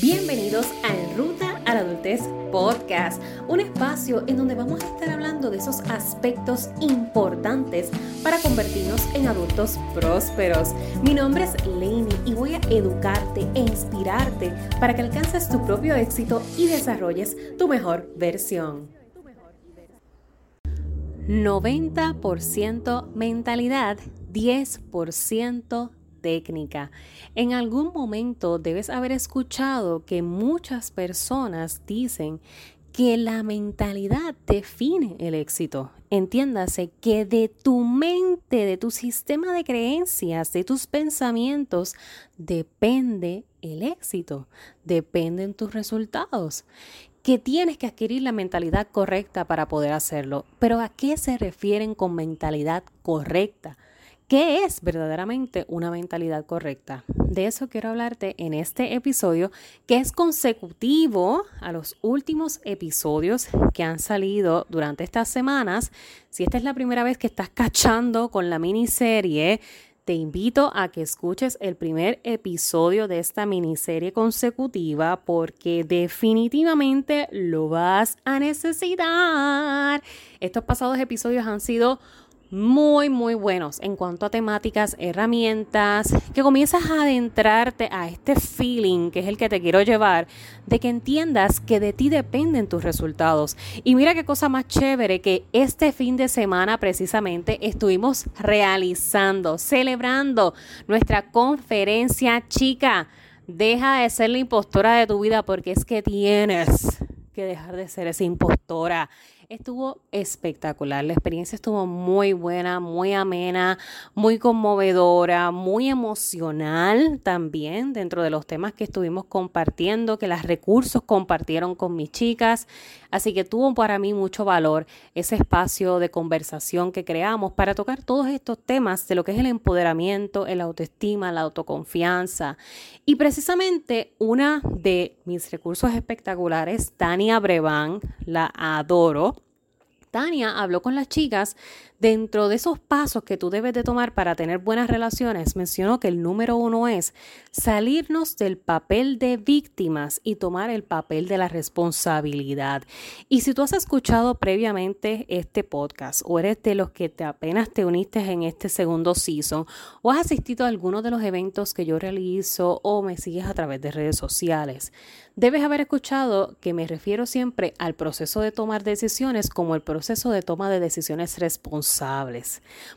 Bienvenidos a En Ruta a la Adultez Podcast, un espacio en donde vamos a estar hablando de esos aspectos importantes para convertirnos en adultos prósperos. Mi nombre es Lainey y voy a educarte e inspirarte para que alcances tu propio éxito y desarrolles tu mejor versión. 90% mentalidad, 10% técnica. En algún momento debes haber escuchado que muchas personas dicen que la mentalidad define el éxito. Entiéndase que de tu mente, de tu sistema de creencias, de tus pensamientos, depende el éxito, dependen tus resultados que tienes que adquirir la mentalidad correcta para poder hacerlo. Pero ¿a qué se refieren con mentalidad correcta? ¿Qué es verdaderamente una mentalidad correcta? De eso quiero hablarte en este episodio que es consecutivo a los últimos episodios que han salido durante estas semanas. Si esta es la primera vez que estás cachando con la miniserie, te invito a que escuches el primer episodio de esta miniserie consecutiva porque definitivamente lo vas a necesitar. Estos pasados episodios han sido muy, muy buenos en cuanto a temáticas, herramientas, que comienzas a adentrarte a este feeling que es el que te quiero llevar, de que entiendas que de ti dependen tus resultados. Y mira qué cosa más chévere que este fin de semana precisamente estuvimos realizando, celebrando nuestra conferencia chica. Deja de ser la impostora de tu vida porque es que tienes que dejar de ser esa impostora Estuvo espectacular, la experiencia estuvo muy buena, muy amena, muy conmovedora, muy emocional también dentro de los temas que estuvimos compartiendo, que los recursos compartieron con mis chicas. Así que tuvo para mí mucho valor ese espacio de conversación que creamos para tocar todos estos temas de lo que es el empoderamiento, el autoestima, la autoconfianza. Y precisamente una de mis recursos espectaculares, Tania Breván, la adoro Tania habló con las chicas dentro de esos pasos que tú debes de tomar para tener buenas relaciones. Mencionó que el número uno es salirnos del papel de víctimas y tomar el papel de la responsabilidad. Y si tú has escuchado previamente este podcast o eres de los que te apenas te uniste en este segundo season o has asistido a algunos de los eventos que yo realizo o me sigues a través de redes sociales, debes haber escuchado que me refiero siempre al proceso de tomar decisiones como el proceso de toma de decisiones responsables,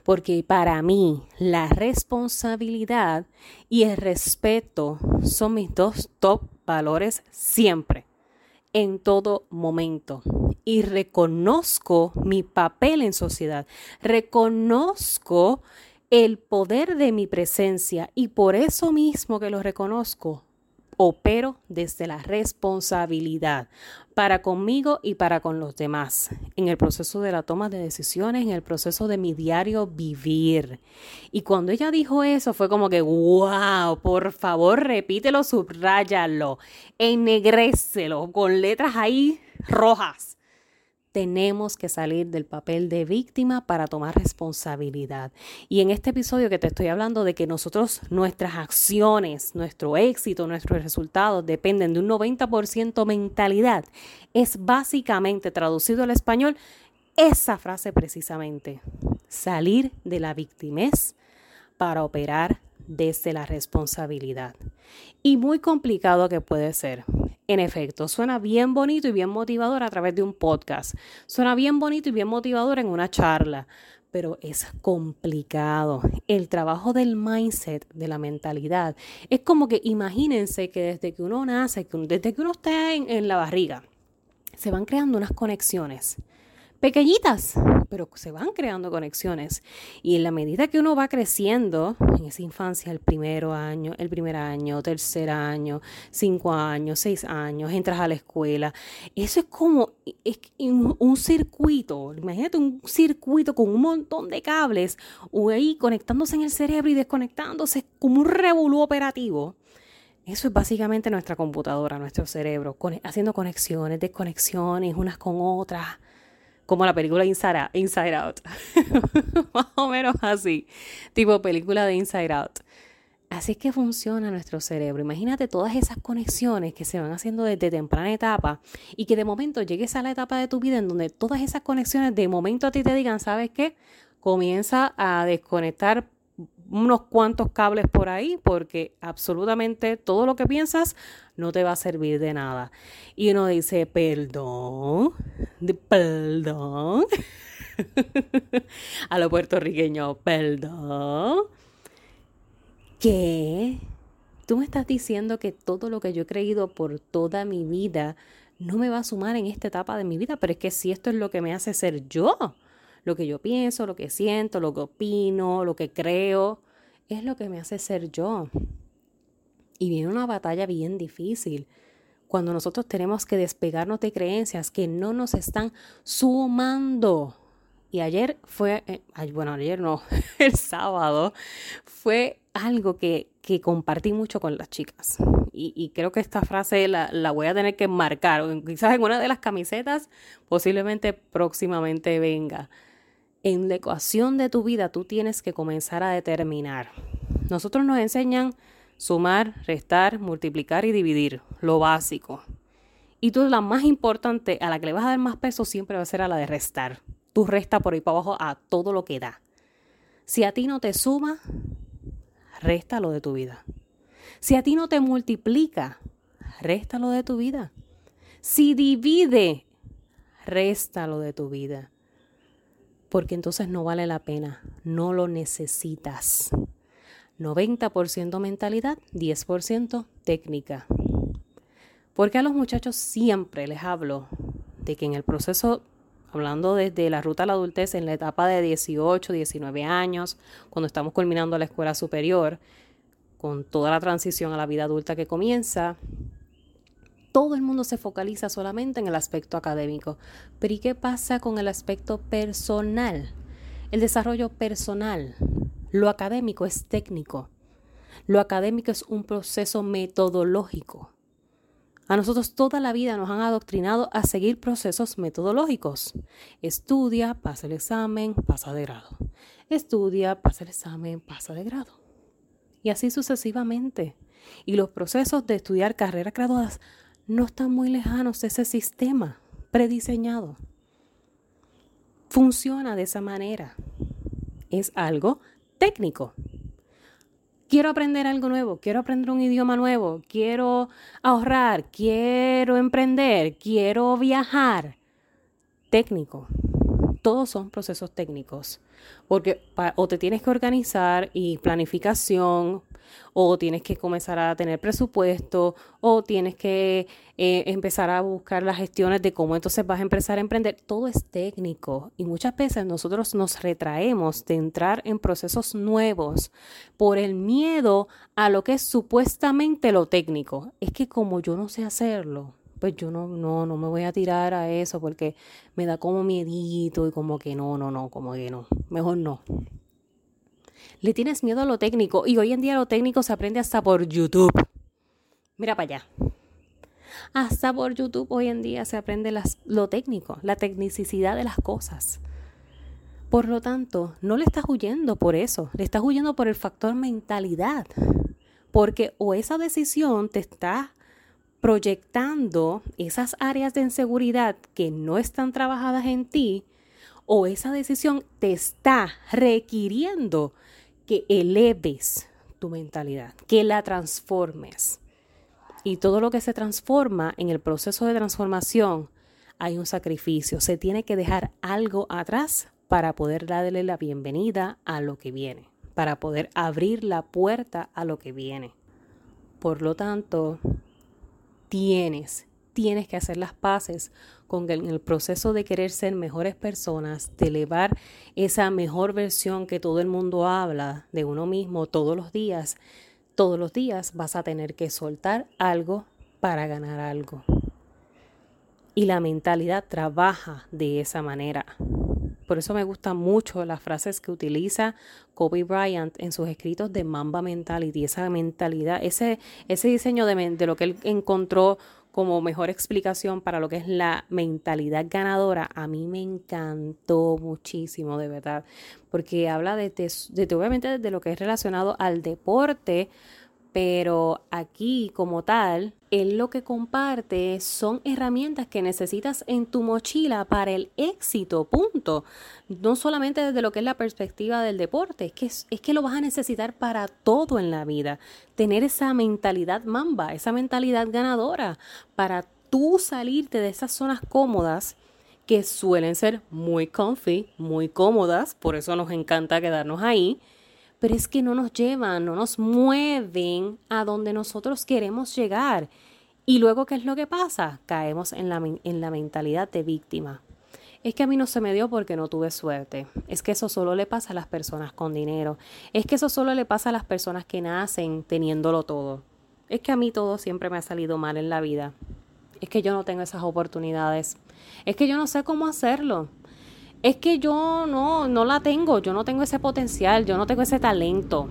porque para mí la responsabilidad y el respeto son mis dos top valores siempre, en todo momento. Y reconozco mi papel en sociedad, reconozco el poder de mi presencia y por eso mismo que lo reconozco, opero desde la responsabilidad para conmigo y para con los demás, en el proceso de la toma de decisiones, en el proceso de mi diario vivir. Y cuando ella dijo eso, fue como que, wow, por favor, repítelo, subráyalo, ennegrécelo con letras ahí rojas tenemos que salir del papel de víctima para tomar responsabilidad. Y en este episodio que te estoy hablando de que nosotros, nuestras acciones, nuestro éxito, nuestros resultados dependen de un 90% mentalidad, es básicamente traducido al español esa frase precisamente. Salir de la victimez para operar desde la responsabilidad. Y muy complicado que puede ser. En efecto, suena bien bonito y bien motivador a través de un podcast. Suena bien bonito y bien motivador en una charla, pero es complicado. El trabajo del mindset, de la mentalidad, es como que imagínense que desde que uno nace, desde que uno está en, en la barriga, se van creando unas conexiones pequeñitas, pero se van creando conexiones. Y en la medida que uno va creciendo, en esa infancia, el primer año, el primer año, tercer año, cinco años, seis años, entras a la escuela, eso es como es un, circuito, imagínate un circuito con un montón de cables, ahí conectándose en el cerebro y desconectándose como un revolú operativo. Eso es básicamente nuestra computadora, nuestro cerebro, haciendo conexiones, desconexiones unas con otras como la película Inside, Out. Más o menos así, tipo película de Inside Out. Así es que funciona nuestro cerebro. Imagínate todas esas conexiones que se van haciendo desde temprana etapa y que de momento llegues a la etapa de tu vida en donde todas esas conexiones de momento a ti te digan, ¿sabes qué? Comienza a desconectar unos cuantos cables por ahí porque absolutamente todo lo que piensas no te va a servir de nada. Y uno dice, perdón, perdón. a lo puertorriqueño, perdón. ¿Qué? Tú me estás diciendo que todo lo que yo he creído por toda mi vida no me va a sumar en esta etapa de mi vida, pero es que si esto es lo que me hace ser yo, lo que yo pienso, lo que siento, lo que opino, lo que creo, es lo que me hace ser yo. Y viene una batalla bien difícil cuando nosotros tenemos que despegarnos de creencias que no nos están sumando. Y ayer fue, eh, bueno, ayer no, el sábado fue algo que, que compartí mucho con las chicas. Y, y creo que esta frase la, la, voy a tener que marcar, quizás en una de las camisetas, posiblemente próximamente venga. En la ecuación de tu vida tú tienes que comenzar a determinar. Nosotros nos enseñan sumar, restar, multiplicar y dividir, lo básico. Y tú la más importante, a la que le vas a dar más peso, siempre va a ser a la de restar. Tú resta por ahí para abajo a todo lo que da. Si a ti no te suma, réstalo de tu vida. Si a ti no te multiplica, réstalo de tu vida. Si divide, réstalo de tu vida. Porque entonces no vale la pena, no lo necesitas. 90% mentalidad, 10% técnica. Porque a los muchachos siempre les hablo de que en el proceso, hablando desde la ruta a la adultez, en la etapa de 18, 19 años, cuando estamos culminando la escuela superior, con toda la transición a la vida adulta que comienza, todo el mundo se focaliza solamente en el aspecto académico. Pero ¿y qué pasa con el aspecto personal? El desarrollo personal. Lo académico es técnico. Lo académico es un proceso metodológico. A nosotros toda la vida nos han adoctrinado a seguir procesos metodológicos. Estudia, pasa el examen, pasa de grado. Estudia, pasa el examen, pasa de grado. Y así sucesivamente. Y los procesos de estudiar carreras graduadas no están muy lejanos de ese sistema prediseñado. Funciona de esa manera. Es algo técnico. Quiero aprender algo nuevo, quiero aprender un idioma nuevo, quiero ahorrar, quiero emprender, quiero viajar. Técnico. Todos son procesos técnicos. Porque o te tienes que organizar y planificación, o tienes que comenzar a tener presupuesto, o tienes que eh, empezar a buscar las gestiones de cómo entonces vas a empezar a emprender. Todo es técnico y muchas veces nosotros nos retraemos de entrar en procesos nuevos por el miedo a lo que es supuestamente lo técnico. Es que como yo no sé hacerlo, pues yo no, no, no me voy a tirar a eso porque me da como miedito y como que no, no, no, como que no, mejor no. Le tienes miedo a lo técnico y hoy en día lo técnico se aprende hasta por YouTube. Mira para allá. Hasta por YouTube hoy en día se aprende lo técnico, la tecnicidad de las cosas. Por lo tanto, no le estás huyendo por eso, le estás huyendo por el factor mentalidad. Porque o esa decisión te está proyectando esas áreas de inseguridad que no están trabajadas en ti, o esa decisión te está requiriendo que eleves tu mentalidad, que la transformes. Y todo lo que se transforma en el proceso de transformación, hay un sacrificio. Se tiene que dejar algo atrás para poder darle la bienvenida a lo que viene, para poder abrir la puerta a lo que viene. Por lo tanto, tienes, tienes que hacer las paces con el, el proceso de querer ser mejores personas, de elevar esa mejor versión que todo el mundo habla de uno mismo todos los días. Todos los días vas a tener que soltar algo para ganar algo. Y la mentalidad trabaja de esa manera. Por eso me gustan mucho las frases que utiliza Kobe Bryant en sus escritos de Mamba Mentality, esa mentalidad, ese, ese diseño de, de lo que él encontró como mejor explicación para lo que es la mentalidad ganadora, a mí me encantó muchísimo, de verdad, porque habla de, obviamente de lo que es relacionado al deporte, pero aquí como tal, él lo que comparte son herramientas que necesitas en tu mochila para el éxito, punto. No solamente desde lo que es la perspectiva del deporte, es que, es, que lo vas a necesitar para todo en la vida. Tener esa mentalidad mamba, esa mentalidad ganadora, para tú salirte de esas zonas cómodas que suelen ser muy comfy, muy cómodas, por eso nos encanta quedarnos ahí pero es que no nos llevan, no nos mueven a donde nosotros queremos llegar. Y luego, ¿qué es lo que pasa? Caemos en la, en la mentalidad de víctima. Es que a mí no se me dio porque no tuve suerte. Es que eso solo le pasa a las personas con dinero. Es que eso solo le pasa a las personas que nacen teniéndolo todo. Es que a mí todo siempre me ha salido mal en la vida. Es que yo no tengo esas oportunidades. Es que yo no sé cómo hacerlo es que yo no, no la tengo, yo no tengo ese potencial, yo no tengo ese talento.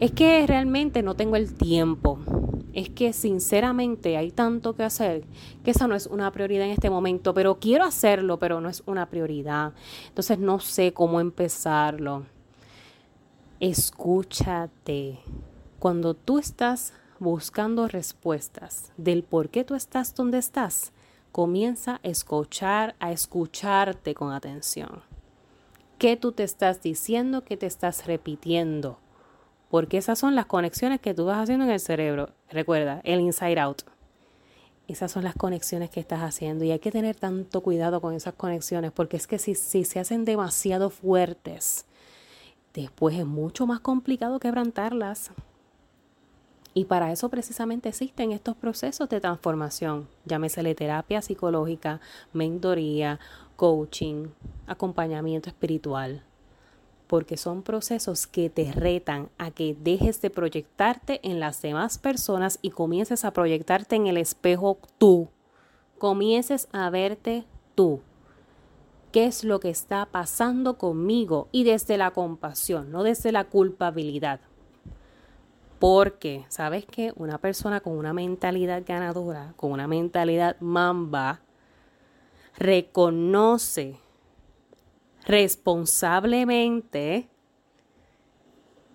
Es que realmente no tengo el tiempo. Es que sinceramente hay tanto que hacer que esa no es una prioridad en este momento, pero quiero hacerlo, pero no es una prioridad. Entonces no sé cómo empezarlo. Escúchate. Cuando tú estás buscando respuestas del por qué tú estás donde estás, comienza a escuchar, a escucharte con atención. ¿Qué tú te estás diciendo? ¿Qué te estás repitiendo? Porque esas son las conexiones que tú vas haciendo en el cerebro. Recuerda, el inside out. Esas son las conexiones que estás haciendo y hay que tener tanto cuidado con esas conexiones porque es que si, si se hacen demasiado fuertes, después es mucho más complicado quebrantarlas. Y para eso precisamente existen estos procesos de transformación, llámesele terapia psicológica, mentoría, coaching, acompañamiento espiritual, porque son procesos que te retan a que dejes de proyectarte en las demás personas y comiences a proyectarte en el espejo tú, comiences a verte tú. ¿Qué es lo que está pasando conmigo? Y desde la compasión, no desde la culpabilidad. Porque, ¿sabes qué? Una persona con una mentalidad ganadora, con una mentalidad mamba, reconoce responsablemente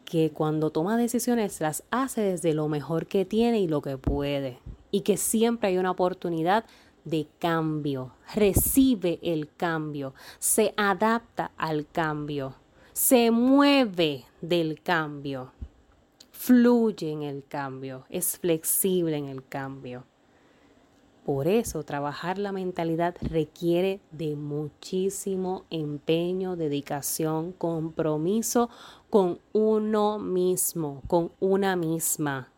que cuando toma decisiones las hace desde lo mejor que tiene y lo que puede. Y que siempre hay una oportunidad de cambio. Recibe el cambio, se adapta al cambio, se mueve del cambio fluye en el cambio, es flexible en el cambio. Por eso trabajar la mentalidad requiere de muchísimo empeño, dedicación, compromiso con uno mismo, con una misma.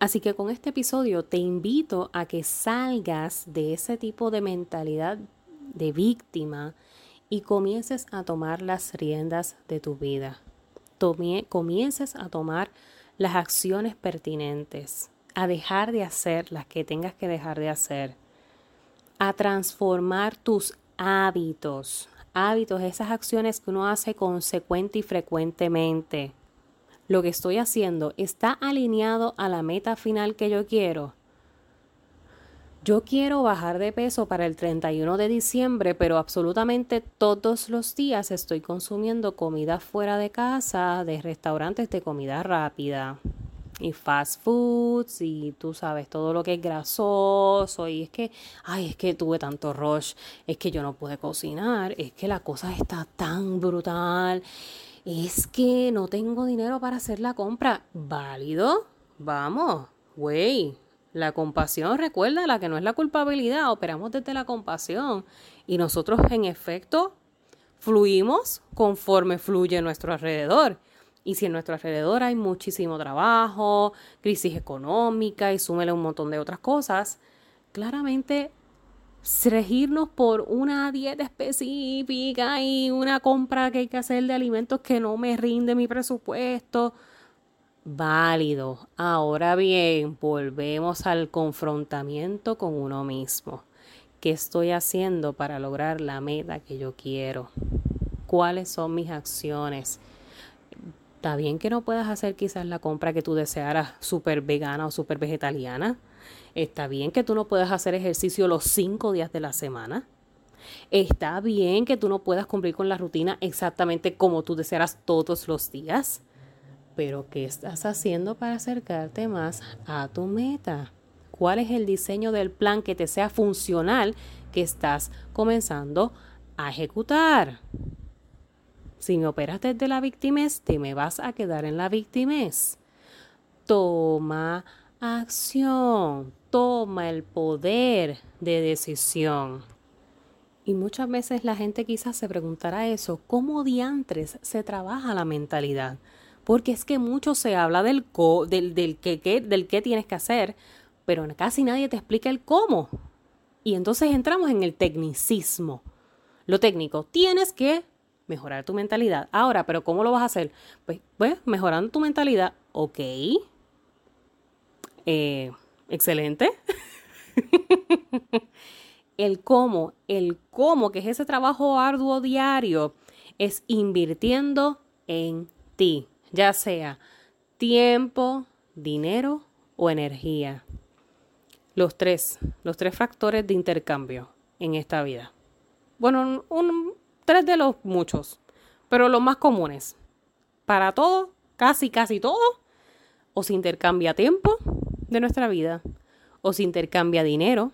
Así que con este episodio te invito a que salgas de ese tipo de mentalidad de víctima y comiences a tomar las riendas de tu vida comiences a tomar las acciones pertinentes, a dejar de hacer las que tengas que dejar de hacer, a transformar tus hábitos, hábitos, esas acciones que uno hace consecuente y frecuentemente. Lo que estoy haciendo está alineado a la meta final que yo quiero yo quiero bajar de peso para el 31 de diciembre, pero absolutamente todos los días estoy consumiendo comida fuera de casa, de restaurantes de comida rápida y fast foods y tú sabes todo lo que es grasoso y es que, ay, es que tuve tanto rush, es que yo no pude cocinar, es que la cosa está tan brutal, es que no tengo dinero para hacer la compra. ¿Válido? Vamos, güey, la compasión, recuerda, la que no es la culpabilidad, operamos desde la compasión. Y nosotros, en efecto, fluimos conforme fluye nuestro alrededor. Y si en nuestro alrededor hay muchísimo trabajo, crisis económica y súmele un montón de otras cosas, claramente regirnos por una dieta específica y una compra que hay que hacer de alimentos que no me rinde mi presupuesto, válido. Ahora bien, volvemos al confrontamiento con uno mismo. ¿Qué estoy haciendo para lograr la meta que yo quiero? ¿Cuáles son mis acciones? Está bien que no puedas hacer quizás la compra que tú desearas súper vegana o súper vegetariana, Está bien que tú no puedas hacer ejercicio los cinco días de la semana. Está bien que tú no puedas cumplir con la rutina exactamente como tú desearas todos los días. Pero ¿qué estás haciendo para acercarte más a tu meta? ¿Cuál es el diseño del plan que te sea funcional que estás comenzando a ejecutar? Si me operas desde la victimez, te me vas a quedar en la victimez. Toma acción, toma el poder de decisión. Y muchas veces la gente quizás se preguntará eso, ¿cómo diantres se trabaja la mentalidad? Porque es que mucho se habla del, del, del, que, del qué tienes que hacer, pero casi nadie te explica el cómo. Y entonces entramos en el tecnicismo. Lo técnico, tienes que mejorar tu mentalidad. Ahora, pero ¿cómo lo vas a hacer? Pues, pues mejorando tu mentalidad, ok, eh, excelente. el cómo, el cómo, que es ese trabajo arduo diario, es invirtiendo en ti, ya sea tiempo, dinero o energía. Los tres, los tres factores de intercambio en esta vida. Bueno, un, tres de los muchos, pero los más comunes. Para todo, casi, casi todo, o se intercambia tiempo de nuestra vida o se intercambia dinero,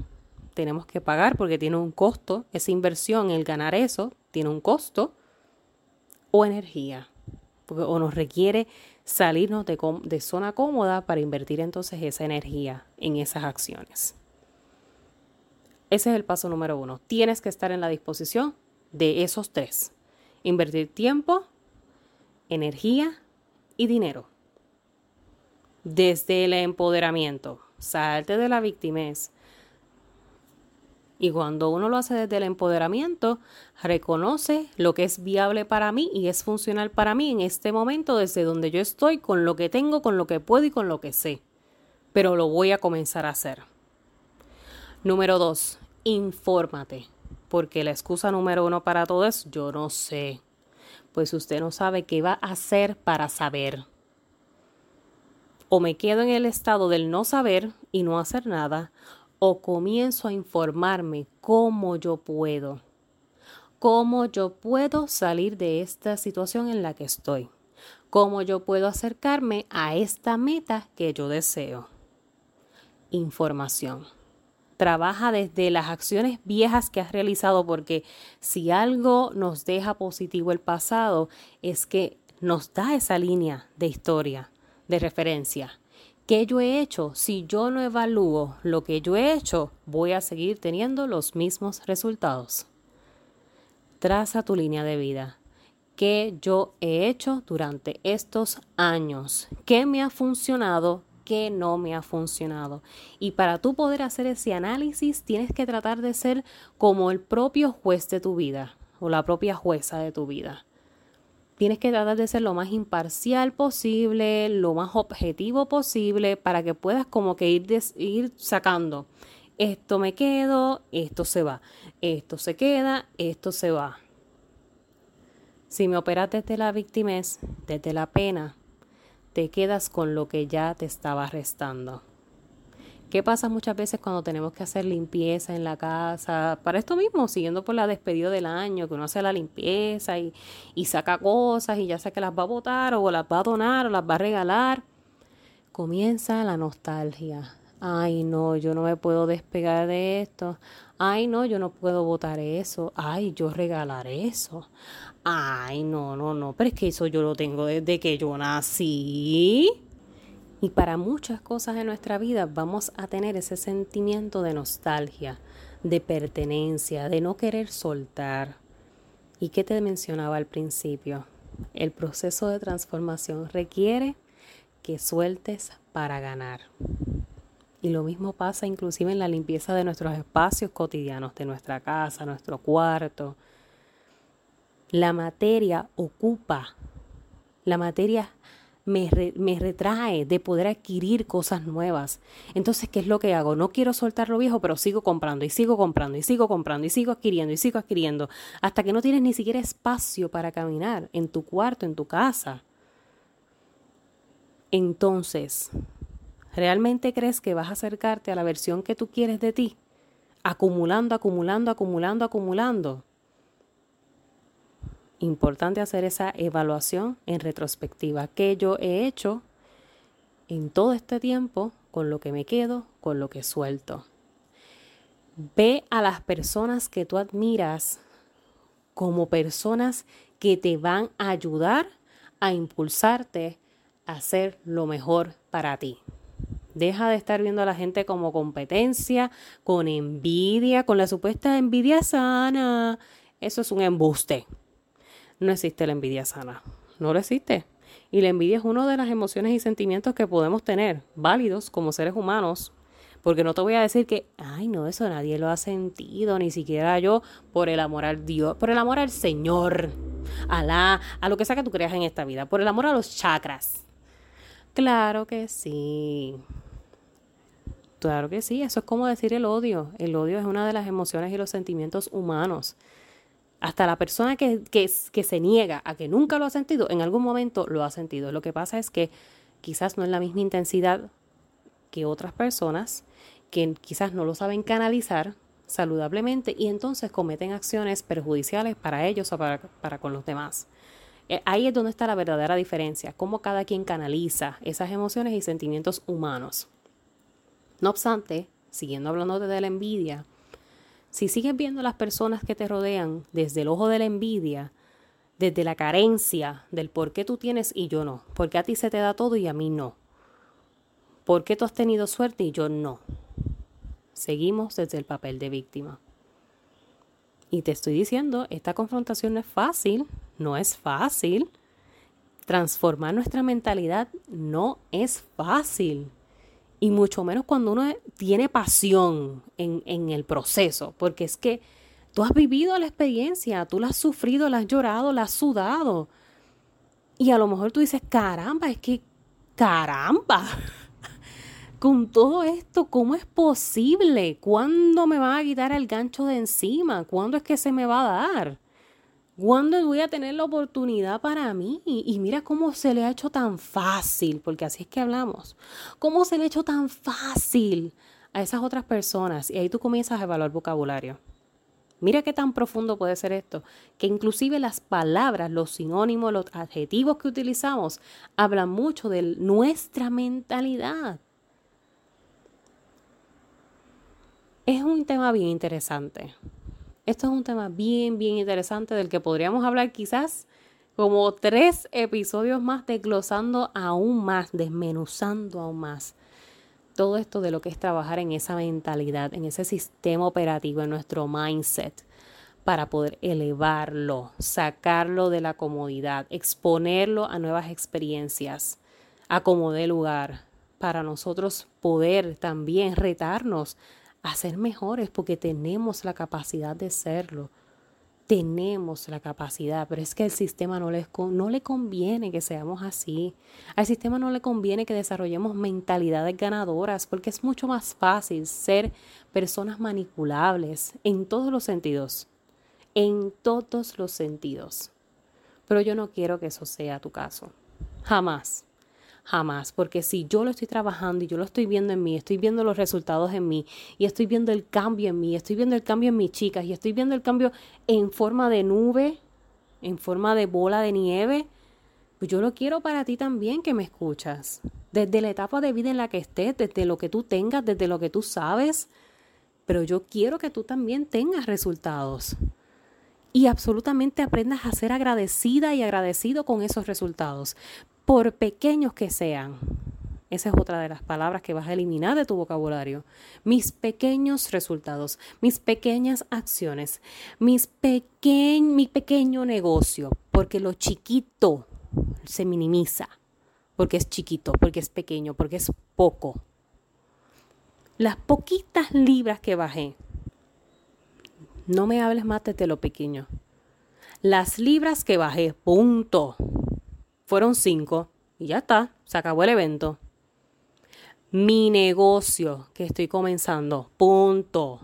tenemos que pagar porque tiene un costo, esa inversión, el ganar eso, tiene un costo, o energía, o nos requiere salirnos de, de zona cómoda para invertir entonces esa energía en esas acciones. Ese es el paso número uno. Tienes que estar en la disposición de esos tres. Invertir tiempo, energía y dinero desde el empoderamiento. Salte de la victimez. Y cuando uno lo hace desde el empoderamiento, reconoce lo que es viable para mí y es funcional para mí en este momento desde donde yo estoy, con lo que tengo, con lo que puedo y con lo que sé. Pero lo voy a comenzar a hacer. Número dos, infórmate. Porque la excusa número uno para todo es yo no sé. Pues usted no sabe qué va a hacer para saber o me quedo en el estado del no saber y no hacer nada, o comienzo a informarme cómo yo puedo, cómo yo puedo salir de esta situación en la que estoy, cómo yo puedo acercarme a esta meta que yo deseo. Información. Trabaja desde las acciones viejas que has realizado porque si algo nos deja positivo el pasado es que nos da esa línea de historia de referencia. ¿Qué yo he hecho? Si yo no evalúo lo que yo he hecho, voy a seguir teniendo los mismos resultados. Traza tu línea de vida. ¿Qué yo he hecho durante estos años? ¿Qué me ha funcionado? ¿Qué no me ha funcionado? Y para tú poder hacer ese análisis, tienes que tratar de ser como el propio juez de tu vida o la propia jueza de tu vida tienes que tratar de ser lo más imparcial posible, lo más objetivo posible, para que puedas como que ir, ir sacando. Esto me quedo, esto se va. Esto se queda, esto se va. Si me operas desde la victimez, desde la pena, te quedas con lo que ya te estaba restando. ¿Qué pasa muchas veces cuando tenemos que hacer limpieza en la casa? Para esto mismo, siguiendo por la despedida del año, que uno hace la limpieza y, y saca cosas y ya sea que las va a botar o las va a donar o las va a regalar. Comienza la nostalgia. Ay, no, yo no me puedo despegar de esto. Ay, no, yo no puedo votar eso. Ay, yo regalar eso. Ay, no, no, no, pero es que eso yo lo tengo desde que yo nací. Y para muchas cosas en nuestra vida vamos a tener ese sentimiento de nostalgia, de pertenencia, de no querer soltar. ¿Y qué te mencionaba al principio? El proceso de transformación requiere que sueltes para ganar. Y lo mismo pasa inclusive en la limpieza de nuestros espacios cotidianos, de nuestra casa, nuestro cuarto. La materia ocupa, la materia me, retrae de poder adquirir cosas nuevas. Entonces, ¿qué es lo que hago? No quiero soltar lo viejo, pero sigo comprando y sigo comprando y sigo comprando y sigo adquiriendo y sigo adquiriendo hasta que no tienes ni siquiera espacio para caminar en tu cuarto, en tu casa. Entonces, ¿Realmente crees que vas a acercarte a la versión que tú quieres de ti? Acumulando, acumulando, acumulando, acumulando. Importante hacer esa evaluación en retrospectiva. ¿Qué yo he hecho en todo este tiempo con lo que me quedo, con lo que suelto? Ve a las personas que tú admiras como personas que te van a ayudar a impulsarte a hacer lo mejor para ti. Deja de estar viendo a la gente como competencia, con envidia, con la supuesta envidia sana. Eso es un embuste. No existe la envidia sana. No lo existe. Y la envidia es una de las emociones y sentimientos que podemos tener, válidos como seres humanos. Porque no te voy a decir que, ay, no, eso nadie lo ha sentido, ni siquiera yo, por el amor al Dios, por el amor al Señor, a la, a lo que sea que tú creas en esta vida, por el amor a los chakras. Claro que sí. Claro que sí, eso es como decir el odio. El odio es una de las emociones y los sentimientos humanos. Hasta la persona que, que, se niega a que nunca lo ha sentido, en algún momento lo ha sentido. Lo que pasa es que quizás no es la misma intensidad que otras personas que quizás no lo saben canalizar saludablemente y entonces cometen acciones perjudiciales para ellos o para, para con los demás. Eh, ahí es donde está la verdadera diferencia, cómo cada quien canaliza esas emociones y sentimientos humanos. No obstante, siguiendo hablando de la envidia, si sigues viendo las personas que te rodean desde el ojo de la envidia, desde la carencia del por qué tú tienes y yo no, porque a ti se te da todo y a mí no, por qué tú has tenido suerte y yo no, seguimos desde el papel de víctima. Y te estoy diciendo, esta confrontación no es fácil, no es fácil. Transformar nuestra mentalidad no es fácil y mucho menos cuando uno tiene pasión en, en, el proceso, porque es que tú has vivido la experiencia, tú la has sufrido, la has llorado, la has sudado. Y a lo mejor tú dices, caramba, es que, caramba, con todo esto, ¿cómo es posible? ¿Cuándo me va a quitar el gancho de encima? ¿Cuándo es que se me va a dar? ¿Cuándo voy a tener la oportunidad para mí? Y mira cómo se le ha hecho tan fácil, porque así es que hablamos. ¿Cómo se le ha hecho tan fácil a esas otras personas? Y ahí tú comienzas a evaluar vocabulario. Mira qué tan profundo puede ser esto, que inclusive las palabras, los sinónimos, los adjetivos que utilizamos hablan mucho de nuestra mentalidad. Es un tema bien interesante. Esto es un tema bien, bien interesante del que podríamos hablar quizás como tres episodios más, desglosando aún más, desmenuzando aún más todo esto de lo que es trabajar en esa mentalidad, en ese sistema operativo, en nuestro mindset, para poder elevarlo, sacarlo de la comodidad, exponerlo a nuevas experiencias, a como dé lugar, para nosotros poder también retarnos a ser mejores porque tenemos la capacidad de serlo. Tenemos la capacidad, pero es que el sistema no, les, no le conviene que seamos así. Al sistema no le conviene que desarrollemos mentalidades ganadoras porque es mucho más fácil ser personas manipulables en todos los sentidos. En todos los sentidos. Pero yo no quiero que eso sea tu caso. Jamás. Jamás, porque si yo lo estoy trabajando y yo lo estoy viendo en mí, estoy viendo los resultados en mí y estoy viendo el cambio en mí, estoy viendo el cambio en mis chicas y estoy viendo el cambio en forma de nube, en forma de bola de nieve, pues yo lo quiero para ti también que me escuchas. Desde la etapa de vida en la que estés, desde lo que tú tengas, desde lo que tú sabes, pero yo quiero que tú también tengas resultados y absolutamente aprendas a ser agradecida y agradecido con esos resultados por pequeños que sean. Esa es otra de las palabras que vas a eliminar de tu vocabulario. Mis pequeños resultados, mis pequeñas acciones, mis mi pequeño negocio, porque lo chiquito se minimiza, porque es chiquito, porque es pequeño, porque es poco. Las poquitas libras que bajé, no me hables más de lo pequeño. Las libras que bajé, punto fueron cinco y ya está, se acabó el evento. Mi negocio que estoy comenzando, punto.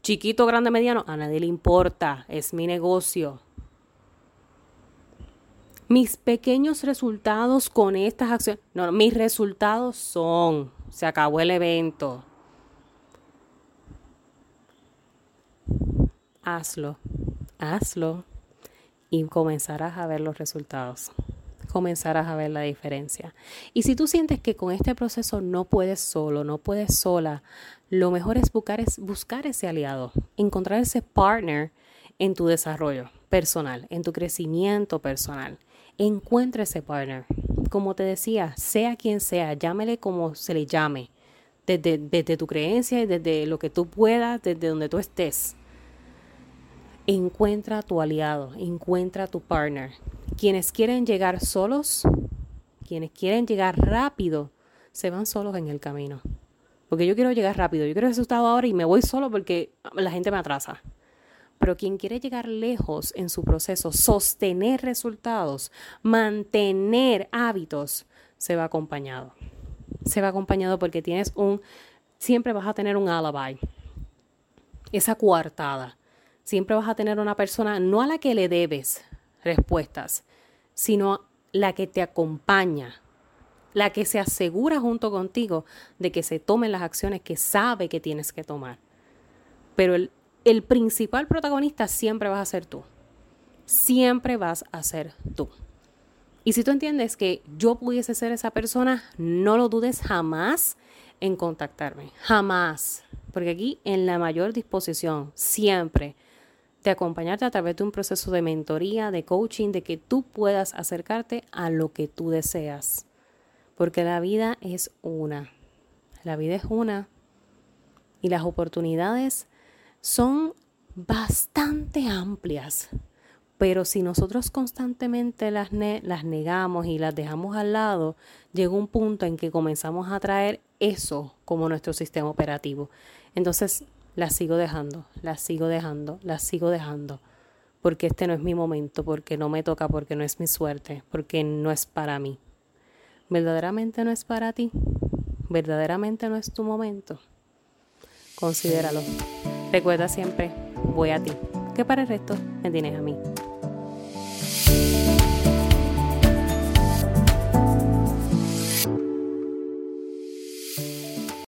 Chiquito, grande, mediano, a nadie le importa, es mi negocio. Mis pequeños resultados con estas acciones, no, mis resultados son, se acabó el evento. Hazlo, hazlo y comenzarás a ver los resultados. Comenzarás a ver la diferencia. Y si tú sientes que con este proceso no puedes solo, no puedes sola, lo mejor es buscar, es buscar ese aliado, encontrar ese partner en tu desarrollo personal, en tu crecimiento personal. Encuentra ese partner. Como te decía, sea quien sea, llámele como se le llame, desde, desde tu creencia y desde lo que tú puedas, desde donde tú estés. Encuentra tu aliado, encuentra tu partner. Quienes quieren llegar solos, quienes quieren llegar rápido, se van solos en el camino. Porque yo quiero llegar rápido, yo quiero resultado ahora y me voy solo porque la gente me atrasa. Pero quien quiere llegar lejos en su proceso, sostener resultados, mantener hábitos, se va acompañado. Se va acompañado porque tienes un, siempre vas a tener un alibi, esa coartada. Siempre vas a tener una persona, no a la que le debes respuestas, sino la que te acompaña, la que se asegura junto contigo de que se tomen las acciones que sabe que tienes que tomar. Pero el, el principal protagonista siempre vas a ser tú. Siempre vas a ser tú. Y si tú entiendes que yo pudiese ser esa persona, no lo dudes jamás en contactarme. Jamás. Porque aquí en la mayor disposición, siempre, de acompañarte a través de un proceso de mentoría, de coaching, de que tú puedas acercarte a lo que tú deseas. Porque la vida es una. La vida es una. Y las oportunidades son bastante amplias, pero si nosotros constantemente las, las negamos y las dejamos al lado, llega un punto en que comenzamos a traer eso como nuestro sistema operativo. Entonces las sigo dejando, las sigo dejando, las sigo dejando, porque este no es mi momento, porque no me toca, porque no es mi suerte, porque no es para mí. ¿Verdaderamente no es para ti? ¿Verdaderamente no es tu momento? Considéralo. Recuerda siempre, voy a ti, que para el resto me tienes a mí.